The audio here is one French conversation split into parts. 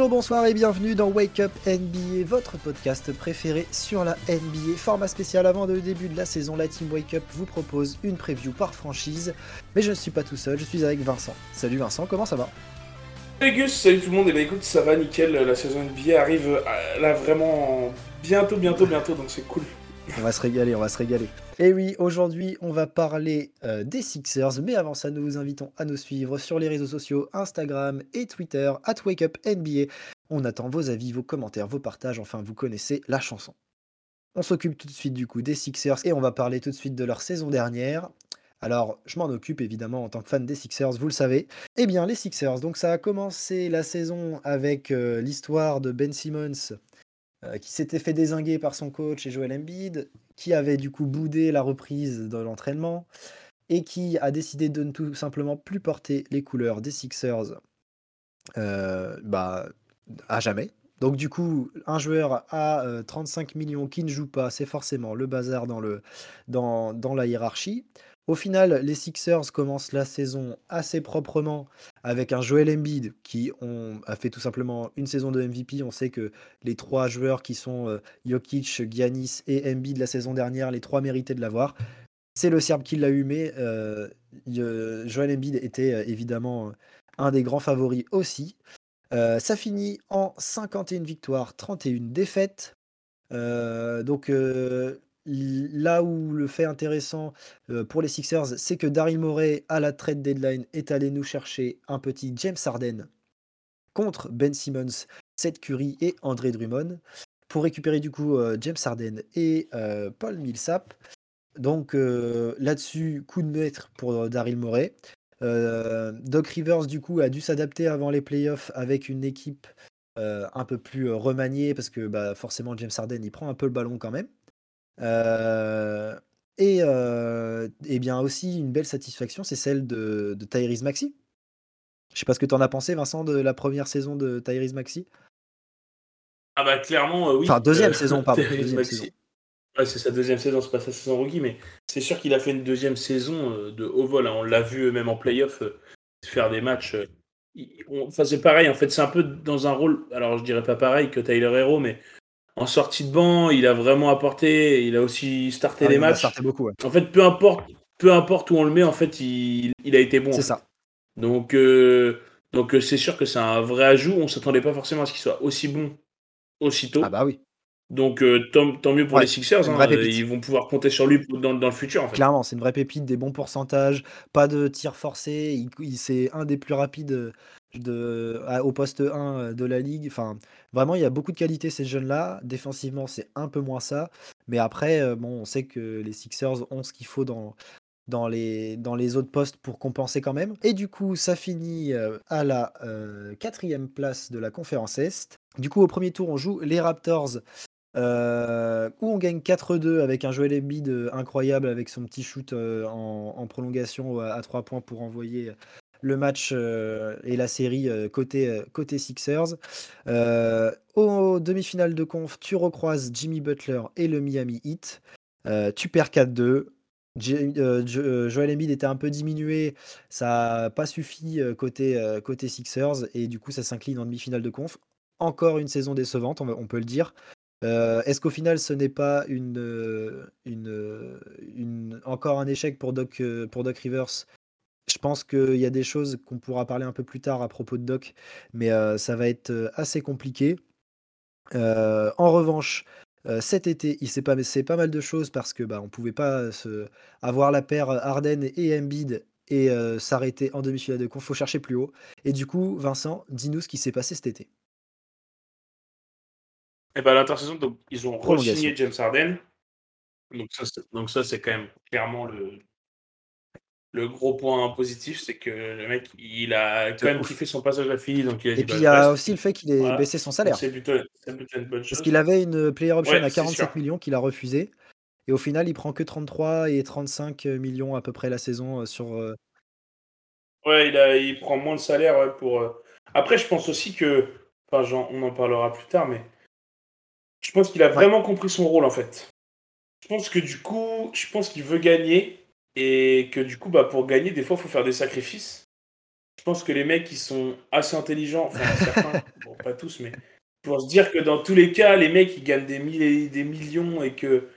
Bonjour, bonsoir et bienvenue dans Wake Up NBA, votre podcast préféré sur la NBA. Format spécial avant le début de la saison, la team Wake Up vous propose une preview par franchise. Mais je ne suis pas tout seul, je suis avec Vincent. Salut Vincent, comment ça va? Salut Gus, salut tout le monde, et bah écoute, ça va nickel, la saison NBA arrive euh, là vraiment bientôt, bientôt, bientôt, donc c'est cool. On va se régaler, on va se régaler. Et oui, aujourd'hui, on va parler euh, des Sixers, mais avant ça, nous vous invitons à nous suivre sur les réseaux sociaux Instagram et Twitter, at WakeUpNBA. On attend vos avis, vos commentaires, vos partages, enfin, vous connaissez la chanson. On s'occupe tout de suite du coup des Sixers et on va parler tout de suite de leur saison dernière. Alors, je m'en occupe évidemment en tant que fan des Sixers, vous le savez. Eh bien, les Sixers, donc ça a commencé la saison avec euh, l'histoire de Ben Simmons euh, qui s'était fait désinguer par son coach et Joel Embiid, qui avait du coup boudé la reprise de l'entraînement et qui a décidé de ne tout simplement plus porter les couleurs des Sixers euh, bah, à jamais. Donc du coup, un joueur à 35 euh, millions qui ne joue pas, c'est forcément le bazar dans, la hiérarchie. Au final, les Sixers commencent la saison assez proprement avec un Joel Embiid qui a fait tout simplement une saison de MVP. On sait que les trois joueurs qui sont euh, Jokic, Giannis et Embiid la saison dernière, les trois méritaient de l'avoir. C'est le Serbe qui l'a eu, mais euh, Joel Embiid était euh, évidemment un des grands favoris aussi. ça finit en 51 victoires, 31 défaites. donc Là où le fait intéressant pour les Sixers, c'est que Daryl Morey, à la trade deadline, est allé nous chercher un petit James Harden contre Ben Simmons, Seth Curry et André Drummond pour récupérer du coup James Harden et Paul Millsap. Donc là-dessus, coup de maître pour Daryl Morey. Doc Rivers du coup a dû s'adapter avant les playoffs avec une équipe un peu plus remaniée parce que bah, forcément James Harden il prend un peu le ballon quand même. Euh, et, euh, et bien aussi une belle satisfaction, c'est celle de, de Tyrese Maxi. Je sais pas ce que tu en as pensé, Vincent, de la première saison de Tyrese Maxi. Ah bah clairement, euh, oui. Enfin, deuxième saison, pardon. Deuxième saison. Ouais, c'est sa deuxième saison, c'est pas sa saison rookie, mais c'est sûr qu'il a fait une deuxième saison de haut vol. Hein. On l'a vu même en playoff faire des matchs. Enfin, c'est pareil, en fait, c'est un peu dans un rôle, alors je dirais pas pareil que Tyler Hero, mais en sortie de banc, il a vraiment apporté. Il a aussi starté ah, les matchs. beaucoup, En fait, peu importe, peu importe où on le met, en fait, il, a été bon. C'est ça. Donc, euh, donc euh, c'est sûr que c'est un vrai ajout. On s'attendait pas forcément à ce qu'il soit aussi bon aussitôt. Ah bah oui. Donc euh, tant, mieux pour les Sixers. Hein. ils vont pouvoir compter sur lui dans, le futur. En fait. Clairement, c'est une vraie pépite, des bons pourcentages, pas de tir forcé. Il, c'est un des plus rapides au poste 1 de la ligue. Vraiment, il y a beaucoup de qualité ces jeunes-là. Défensivement, c'est un peu moins ça. Mais après, euh, bon, on sait que les Sixers ont ce qu'il faut dans, les, autres postes pour compenser quand même. Et du coup, ça finit euh, à la euh, quatrième place de la conférence Est. Du coup, au premier tour, on joue les Raptors. où on gagne 4-2 avec un Joel Embiid incroyable avec son petit shoot en, prolongation à 3 points pour envoyer le match euh, et la série euh, côté, euh, côté Sixers. au demi-finale de conf, tu recroises Jimmy Butler et le Miami Heat. tu perds 4-2. Joel Embiid était un peu diminué, ça n'a pas suffi côté, Sixers et du coup ça s'incline en demi-finale de conf. Encore une saison décevante, on, peut le dire. Est-ce qu'au final ce n'est pas encore un échec pour Doc, pour Doc Rivers je pense qu'il y a des choses qu'on pourra parler un peu plus tard à propos de Doc, mais ça va être assez compliqué. en revanche, cet été, il s'est passé pas mal de choses parce que bah, on pouvait pas se... avoir la paire Arden et Embiid et s'arrêter en demi-finale de conf. Faut chercher plus haut. Et du coup, Vincent, dis-nous ce qui s'est passé cet été. Et eh ben, l'intersaison, donc ils ont re-signé James Harden. donc ça, c'est quand même clairement le, le gros point positif, c'est que le mec, il a quand même kiffé son passage à fini. Donc il a et puis il y a aussi le fait qu'il ait baissé son salaire. C'est plutôt, une bonne chose. Parce qu'il avait une player option à 47 millions qu'il a refusé. Et au final, il prend que 33 et 35 millions à peu près la saison euh, sur. Euh, ouais, il, a, il prend moins de salaire pour. Euh, après, je pense aussi que. Enfin, on en parlera plus tard, mais. Je pense qu'il a vraiment compris son rôle en fait. Je pense que du coup, je pense qu'il veut gagner et que du coup, bah, pour gagner, des fois, il faut faire des sacrifices. je pense que les mecs, ils sont assez intelligents, enfin certains, bon, pas tous, mais pour se dire que dans tous les cas, les mecs, ils gagnent des, des millions et que.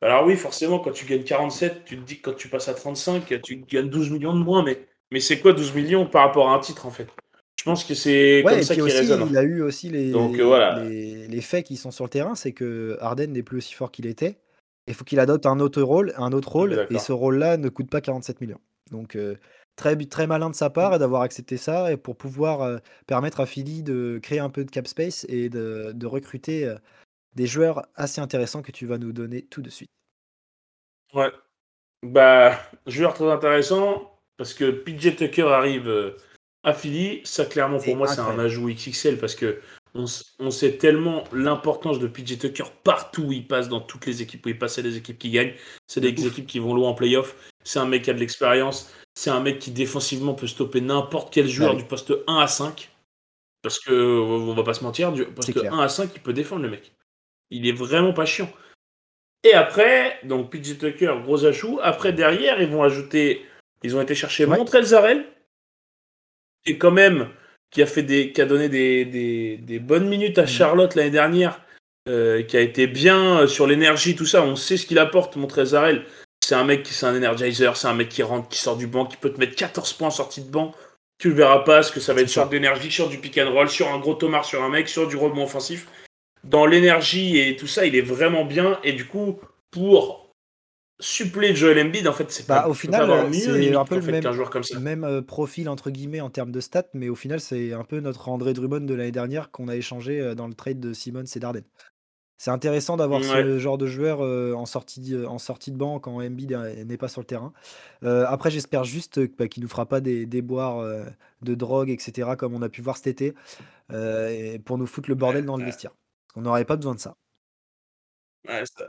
Alors oui, forcément, quand tu gagnes 47, tu te dis que quand tu passes à 35, tu gagnes 12 millions de moins, mais, mais c'est quoi 12 millions par rapport à un titre en fait? Je pense que c'est comme ça qu'il résonne. Il a eu aussi les, Donc, voilà. les, faits qui sont sur le terrain, c'est que Arden n'est plus aussi fort qu'il était. Il faut qu'il adopte un autre rôle, un autre rôle, et ce rôle-là ne coûte pas 47 millions. Donc euh, très, très malin de sa part d'avoir accepté ça et pour pouvoir euh, permettre à Philly de créer un peu de cap space et de, recruter euh, des joueurs assez intéressants que tu vas nous donner tout de suite. Ouais. Bah, joueur très intéressant parce que PJ Tucker arrive à Philly. Ça, clairement, pour moi, c'est un ajout XXL parce que on, sait tellement l'importance de PJ Tucker partout où il passe, dans toutes les équipes où il passe, c'est des équipes qui gagnent, c'est des équipes qui vont loin en playoff, c'est un mec qui a de l'expérience, c'est un mec qui défensivement peut stopper n'importe quel joueur du poste 1 à 5. Parce que, on va pas se mentir, du poste 1 à 5, il peut défendre le mec. Il est vraiment pas chiant. Et après, donc PJ Tucker, gros ajout. Après, derrière, ils vont ajouter. Ils ont été chercher ouais. Montrell Zarel, qui est quand même qui a, fait des, qui a donné des, des, des bonnes minutes à mm. Charlotte l'année dernière, euh, qui a été bien euh, sur l'énergie, tout ça. On sait ce qu'il apporte, mon Trésarel. C'est un mec qui c'est un energizer, c'est un mec qui rentre, qui sort du banc, qui peut te mettre 14 points en sortie de banc. Tu le verras pas, parce que ça va être sur d'énergie, sur du pick and roll, sur un gros tomard sur un mec, sur du rebond offensif. Dans l'énergie et tout ça, il est vraiment bien. Et du coup, pour suppléer Joel Embiid, en fait, c'est bah, pas au final, c'est un peu le même, joueur comme ça. même euh, profil entre guillemets en termes de stats, mais au final, c'est un peu notre André Drummond de l'année dernière qu'on a échangé euh, dans le trade de Simon et Darden. C'est intéressant d'avoir ce genre de joueur euh, en, sortie, en sortie de banc quand Embiid n'est pas sur le terrain. après, j'espère juste bah, qu'il nous fera pas des déboires de drogue, etc., comme on a pu voir cet été, pour nous foutre le bordel dans le vestiaire. On n'aurait pas besoin de ça. Ouais, ça,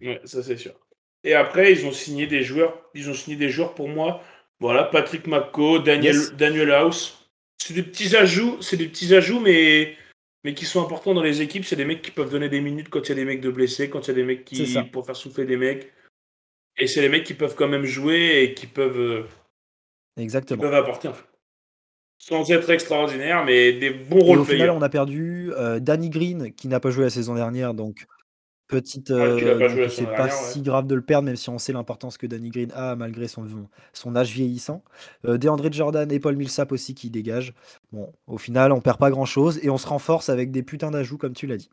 ouais, ça c'est sûr. Et après, ils ont signé des joueurs. Ils ont signé des joueurs pour moi. Voilà, Patrick McCo, Daniel, Daniel House. C'est des petits ajouts, c'est des petits ajouts, mais, mais qui sont importants dans les équipes. C'est des mecs qui peuvent donner des minutes quand il y a des mecs de blessés, quand il y a des mecs qui pour faire souffler des mecs. Et c'est les mecs qui peuvent quand même jouer et qui peuvent, euh, Exactement. peuvent apporter. Sans être extraordinaire, mais des bons rôles. au final, on a perdu euh, Danny Green qui n'a pas joué la saison dernière, donc Petite, euh, c'est pas si grave de le perdre, même si on sait l'importance que Danny Green a malgré son, son âge vieillissant. Euh, DeAndre Jordan et Paul Millsap aussi qui dégagent. Bon, au final, on perd pas grand chose et on se renforce avec des putains d'ajouts, comme tu l'as dit.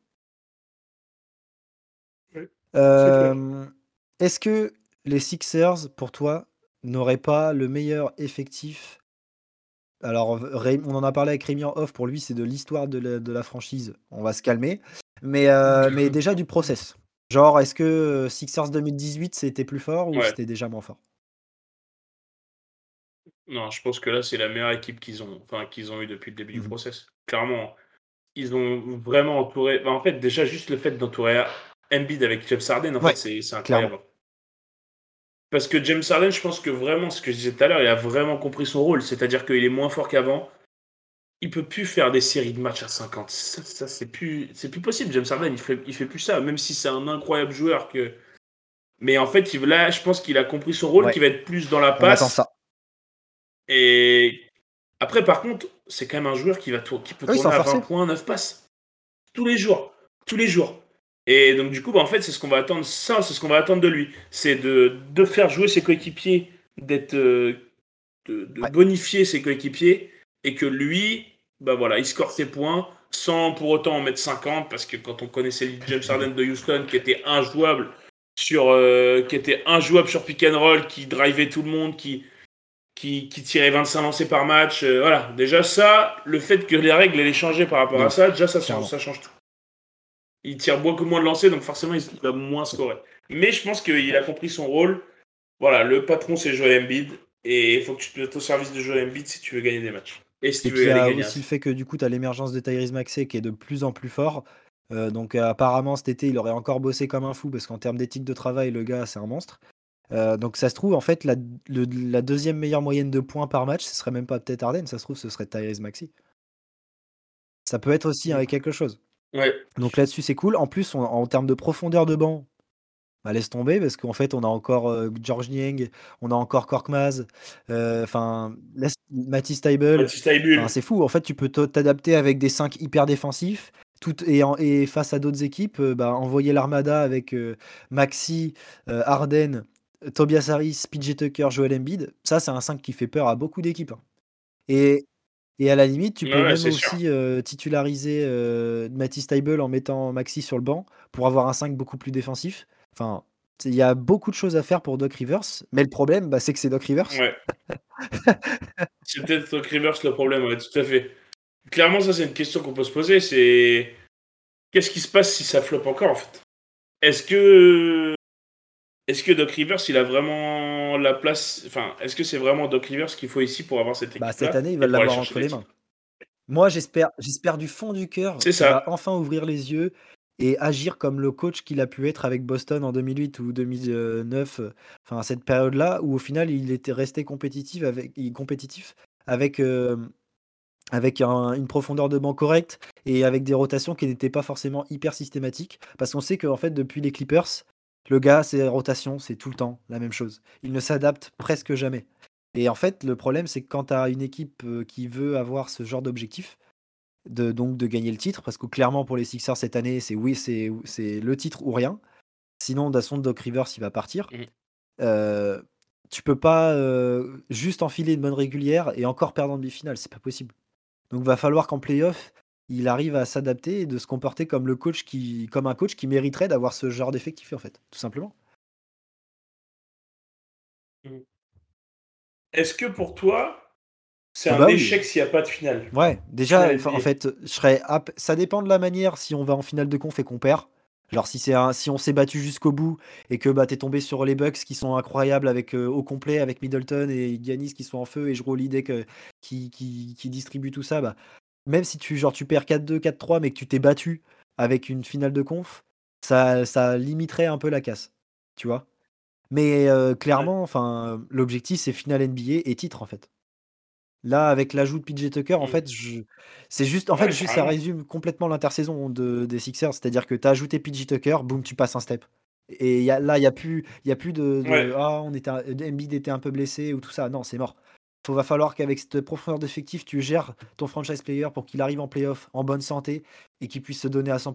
Euh, est-ce que les Sixers, pour toi, n'auraient pas le meilleur effectif? Alors, on en a parlé avec Rémi en off. Pour lui, c'est de l'histoire de la franchise. On va se calmer. Mais, euh, mais déjà du process. Genre, est-ce que euh, Sixers 2018 c'était plus fort ou c'était déjà moins fort? Non, je pense que là c'est la meilleure équipe qu'ils ont, enfin qu'ils ont eu depuis le début du mmh process. Clairement, ils ont vraiment entouré. Bah, en fait, déjà juste le fait d'entourer Embiid avec James Harden, en fait, c'est incroyable. Parce que James Harden, je pense que vraiment, ce que je disais tout à l'heure, il a vraiment compris son rôle. C'est-à-dire qu'il est moins fort qu'avant il peut plus faire des séries de matchs à 50. Ça, c'est plus, c'est plus possible. James Harden, il fait, il fait plus ça, même si c'est un incroyable joueur que. Mais en fait, il, là, je pense qu'il a compris son rôle, qui va être plus dans la passe. ça. Et après, par contre, c'est quand même un joueur qui va qui peut tourner à 20 points, 9 passes tous les jours, tous les jours. Et donc du coup, bah, en fait, c'est ce qu'on va attendre. Ça, c'est ce qu'on va attendre de lui, c'est de, de faire jouer ses coéquipiers, d'être, euh, de, bonifier ses coéquipiers, et que lui, bah voilà, il score ses points sans pour autant en mettre 50 parce que quand on connaissait James Harden de Houston qui était injouable sur euh, qui était injouable sur pick and roll, qui drivait tout le monde, qui qui, qui tirait 25 lancers par match, euh, voilà. Déjà ça, le fait que les règles aient changé par rapport à ça, déjà ça, ça change tout. Il tire beaucoup moins de lancers, donc forcément il va moins scorer. Mais je pense qu'il a compris son rôle. Voilà, le patron c'est Joel Embiid et il faut que tu te mettes au service de Joel Embiid si tu veux gagner des matchs. Et, puis il y a aussi le fait que du coup, tu as l'émergence de Tyrese Maxey qui est de plus en plus fort. Euh, donc apparemment cet été, il aurait encore bossé comme un fou parce qu'en termes d'éthique de travail, le gars, c'est un monstre. Euh, donc ça se trouve, en fait, la, deuxième meilleure moyenne de points par match, ce serait même pas peut-être Arden, ça se trouve, ce serait Tyrese Maxey. Ça peut être aussi avec quelque chose. Ouais. Donc là-dessus, c'est cool. En plus, en termes de profondeur de banc, Bah, laisse tomber parce qu'en fait, on a encore, heu, Georges Niang, on a encore Korkmaz, heu, enfin, laisse Matisse Thybulle. c'est fou. En fait, tu peux te t'adapter avec des 5 hyper défensifs, tout et en et face à d'autres équipes, heu, bah, envoyer l'armada avec, heu, Harden, Tobias Harris, PJ Tucker, Joel Embiid. Ça, c'est un 5 qui fait peur à beaucoup d'équipes, hein et et à la limite, tu peux ouais, même aussi, titulariser, heu, Matisse en mettant Maxey sur le banc pour avoir un 5 beaucoup plus défensif. Enfin, il y a beaucoup de choses à faire pour Doc Rivers, mais le problème, bah, c'est que c'est Doc Rivers. Ouais. C'est peut-être Doc Rivers le problème, ouais, tout à fait. Clairement, ça, c'est une question qu'on peut se poser, c'est qu'est-ce qui se passe si ça floppe encore, en fait? Est-ce que est-ce que Doc Rivers, il a vraiment la place enfin, est-ce que c'est vraiment Doc Rivers qu'il faut ici pour avoir cette Bah, cette équipe-là année, il va et pour aller l'avoir entre les mains. Moi, j'espère j'espère du fond du cœur qu'il va enfin ouvrir les yeux et agir comme le coach qu'il a pu être avec Boston en 2008 ou 2009, heu, enfin, cette période-là où au final, il était resté compétitif avec compétitif avec, hem, avec un une profondeur de banc correcte et avec des rotations qui n'étaient pas forcément hyper systématiques. Parce qu'on sait qu'en fait, depuis les Clippers, le gars, ses rotations, c'est tout le temps la même chose. Il ne s'adapte presque jamais et en fait, le problème, c'est que quand tu as une équipe, heu, qui veut avoir ce genre d'objectif, de donc de gagner le titre, parce que clairement pour les Sixers cette année, c'est oui, c'est ou c'est le titre ou rien. Sinon, façon, Doc Rivers, il va partir. Mmh. Heu, tu peux pas, heu, juste enfiler une bonne régulière et encore perdre en demi-finale, c'est pas possible. Donc va falloir qu'en play-off, il arrive à s'adapter et de se comporter comme le coach qui comme un coach qui mériterait d'avoir ce genre d'effectif, en fait, tout simplement. Mmh. Est-ce que pour toi, c'est Ah un bah oui. échec s'il y a pas de finale? Ouais, déjà, Finale en fait, je serais ap ça dépend de la manière si on va en finale de conf et qu'on perd. Genre si c'est un si on s'est battu jusqu'au bout et que, bah, tu es tombé sur les Bucks qui sont incroyables avec, heu, au complet avec Middleton et Giannis qui sont en feu et Holiday que qui qui qui distribue tout ça, bah, même si tu genre tu perds 4-2, 4-3 mais que tu t'es battu avec une finale de conf, ça ça limiterait un peu la casse, tu vois? Mais, Ouais. clairement, enfin, l'objectif c'est finale NBA et titre, en fait. Là, avec l'ajout de PJ Tucker, en Mmh. fait, je c'est juste en fait, Ouais, juste ça résume complètement l'intersaison de des Sixers. C'est-à-dire que tu as ajouté PJ Tucker, boum, tu passes un step et il y a là, il y a plus y a plus de Ouais. «Ah, on était un Embiid était un peu blessé» ou tout ça. Non, c'est mort. Il va falloir qu'avec cette profondeur d'effectif, tu gères ton franchise player pour qu'il arrive en playoff en bonne santé et qu'il puisse se donner à 100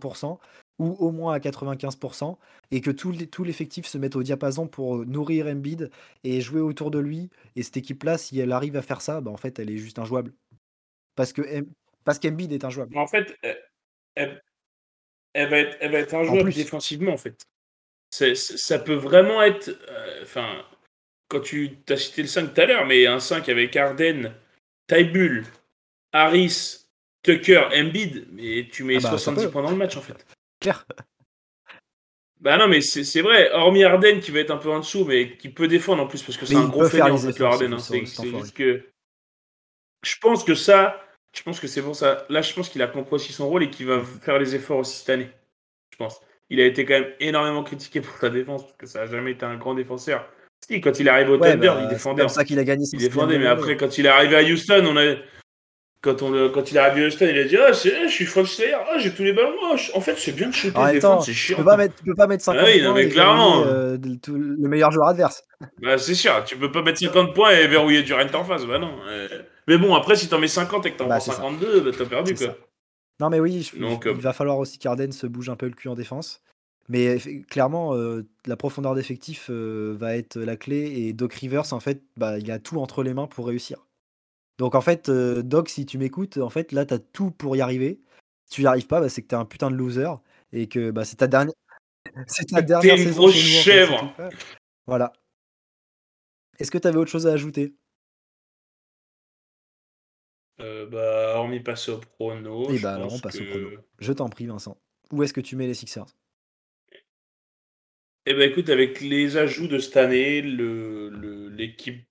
ou au moins à 95% et que tout l'e tout l'effectif se mette au diapason pour, heu, nourrir Embiid et jouer autour de lui et cette équipe-là, si elle arrive à faire ça, bah, en fait, elle est juste injouable. Parce que parce qu'Embiid est injouable. Mais en fait, elle elle va être elle va être injouable défensivement, en fait. C ça peut vraiment être, heu, enfin, quand tu as cité le 5 tout à l'heure, mais un 5 avec Harden, Thybulle, Harris, Tucker, Embiid, mais tu Ah mets bah, ça 70 peut, points dans le match, en fait. Clair. Bah, non, mais c'est c'est vrai, hormis Harden qui va être un peu en dessous, mais qui peut défendre en plus, parce que c'est un il gros feignant, en fait, le hein. ce C'est c'est juste que je pense que ça je pense que c'est pour ça. Là, je pense qu'il a compris aussi son rôle et qu'il va faire les efforts aussi cette année, je pense. Il a été quand même énormément critiqué pour sa défense, parce que ça a jamais été un grand défenseur. Si, quand il est arrivé au Ouais, Thunder, il bah, c'est défendait comme en ça qu'il a gagné Il son 6 défendait, mais après, quand il est arrivé à Houston, on a quand on le quand il est arrivé à Houston, il a dit: «Ah, c'est je suis player, ah, j'ai tous les ballons, ah, en fait, c'est bien de shooter, défendre, temps, c'est tu peux chiant». pas mettre tu peux pas mettre Ah 50 oui, non, points mais clairement, de tout le meilleur joueur adverse. Bah, c'est sûr, tu peux pas mettre 50 points et verrouiller Durant en face, bah non, heu, mais bon, après, si tu en mets 50 et que tu en Bah, prends c'est ça, 52, bah, tu as perdu, quoi. ça. Non, mais oui, je je Donc, il va falloir aussi qu'Harden se bouge un peu le cul en défense. Mais clairement, la profondeur d'effectif, va être la clé et Doc Rivers, en fait, bah, il a tout entre les mains pour réussir. Donc en fait, heu, Doc, si tu m'écoutes, en fait, là, tu as tout pour y arriver. Si tu y arrives pas, bah, c'est que tu es un putain de loser et que, bah, c'est ta dernière c'est ta dernière saison grosse chez nous, en fait, c'est tout. chèvre! Voilà. Est-ce que tu avais autre chose à ajouter? Heu, bah, hormis passer au prono, Eh je bah, alors on passe au prono. Je t'en prie, Vincent. Où est-ce que tu mets les Sixers? eh bah, écoute, avec les ajouts de cette année, l'équipe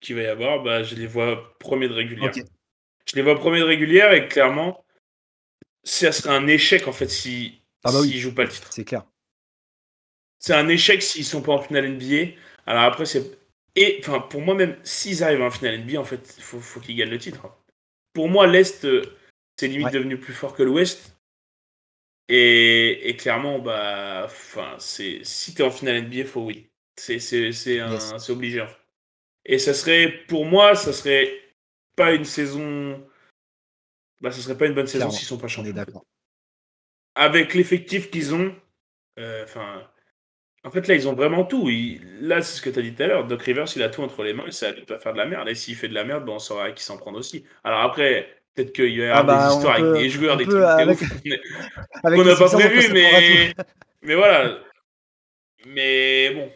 qu'il va y avoir, bah, je les vois 1er de régulière. Je les vois 1er de régulière et clairement ça serait un échec, en fait, si Ah bah, s'ils oui, jouent pas le titre. c'est clair. C'est un échec s'ils sont pas en finale NBA. Alors après, c'est et enfin, pour moi même, s'ils arrivent en finale NBA, en fait, il faut faut qu'ils gagnent le titre, hein. Pour moi, l'Est, heu, c'est limite Ouais. devenu plus fort que l'Ouest. Et, et clairement, bah, enfin, c'est si t'es en finale NBA, faut oui. C'est c'est c'est obligé. Et ça serait pour moi, ça serait pas une saison. Bah, ça serait pas une bonne saison s'ils sont pas champions. Avec l'effectif qu'ils ont, euh, enfin. en fait, là, ils ont vraiment tout. Là, c'est ce que tu as dit tout à l'heure. Doc Rivers, il a tout entre les mains. Ça ne pas faire de la merde. Et s'il fait de la merde, bon, on saura qui s'en prendre aussi. Alors après, Peut-être qu'il y a ah bah, des histoires avec des joueurs, des trucs avec... qu'on n'a pas prévu, mais... mais voilà. Mais bon.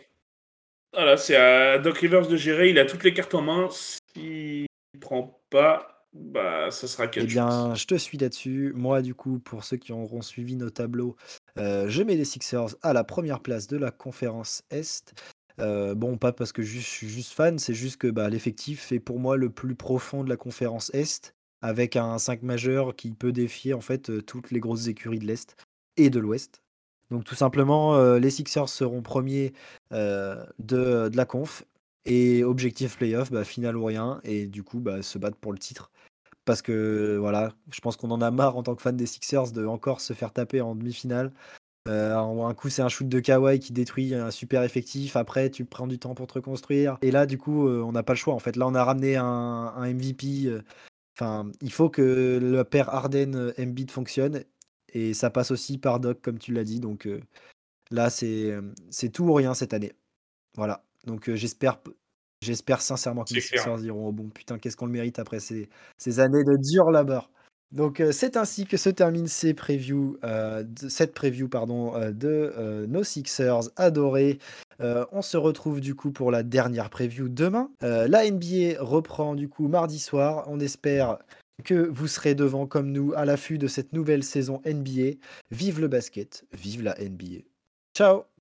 Voilà, c'est à Doc Rivers de gérer. Il a toutes les cartes en main. S'il ne prend pas, bah, ça sera quelque Eh bien, je te suis là-dessus. Moi, du coup, pour ceux qui auront suivi nos tableaux, euh, je mets les Sixers à la première place de la conférence Est. Euh, bon, pas parce que je suis juste fan, c'est juste que bah, l'effectif est pour moi le plus profond de la conférence Est avec un 5 majeur qui peut défier en fait toutes les grosses écuries de l'Est et de l'Ouest. Donc tout simplement, les Sixers seront premiers de, la conf et objectif playoff, bah, final ou rien, et du coup bah, se battre pour le titre. Parce que voilà, je pense qu'on en a marre en tant que fan des Sixers de encore se faire taper en demi-finale. un coup, c'est un shoot de Kawhi qui détruit un super effectif. Après, tu prends du temps pour te reconstruire. Et là, du coup, on n'a pas le choix. En fait, là, on a ramené un, MVP Enfin, il faut que le père Harden Embiid fonctionne et ça passe aussi par Doc comme tu l'as dit. Donc là, c'est c'est tout ou rien cette année. Voilà. Donc j'espère j'espère sincèrement que les Sixers iront au bon. Putain, qu'est-ce qu'on le mérite après ces, ces années de dur labeur. Donc c'est ainsi que se termine ces previews, cette preview pardon, de nos Sixers adorés. on se retrouve du coup pour la dernière preview demain. la NBA reprend du coup mardi soir. On espère que vous serez devant comme nous à l'affût de cette nouvelle saison NBA. Vive le basket, vive la NBA. Ciao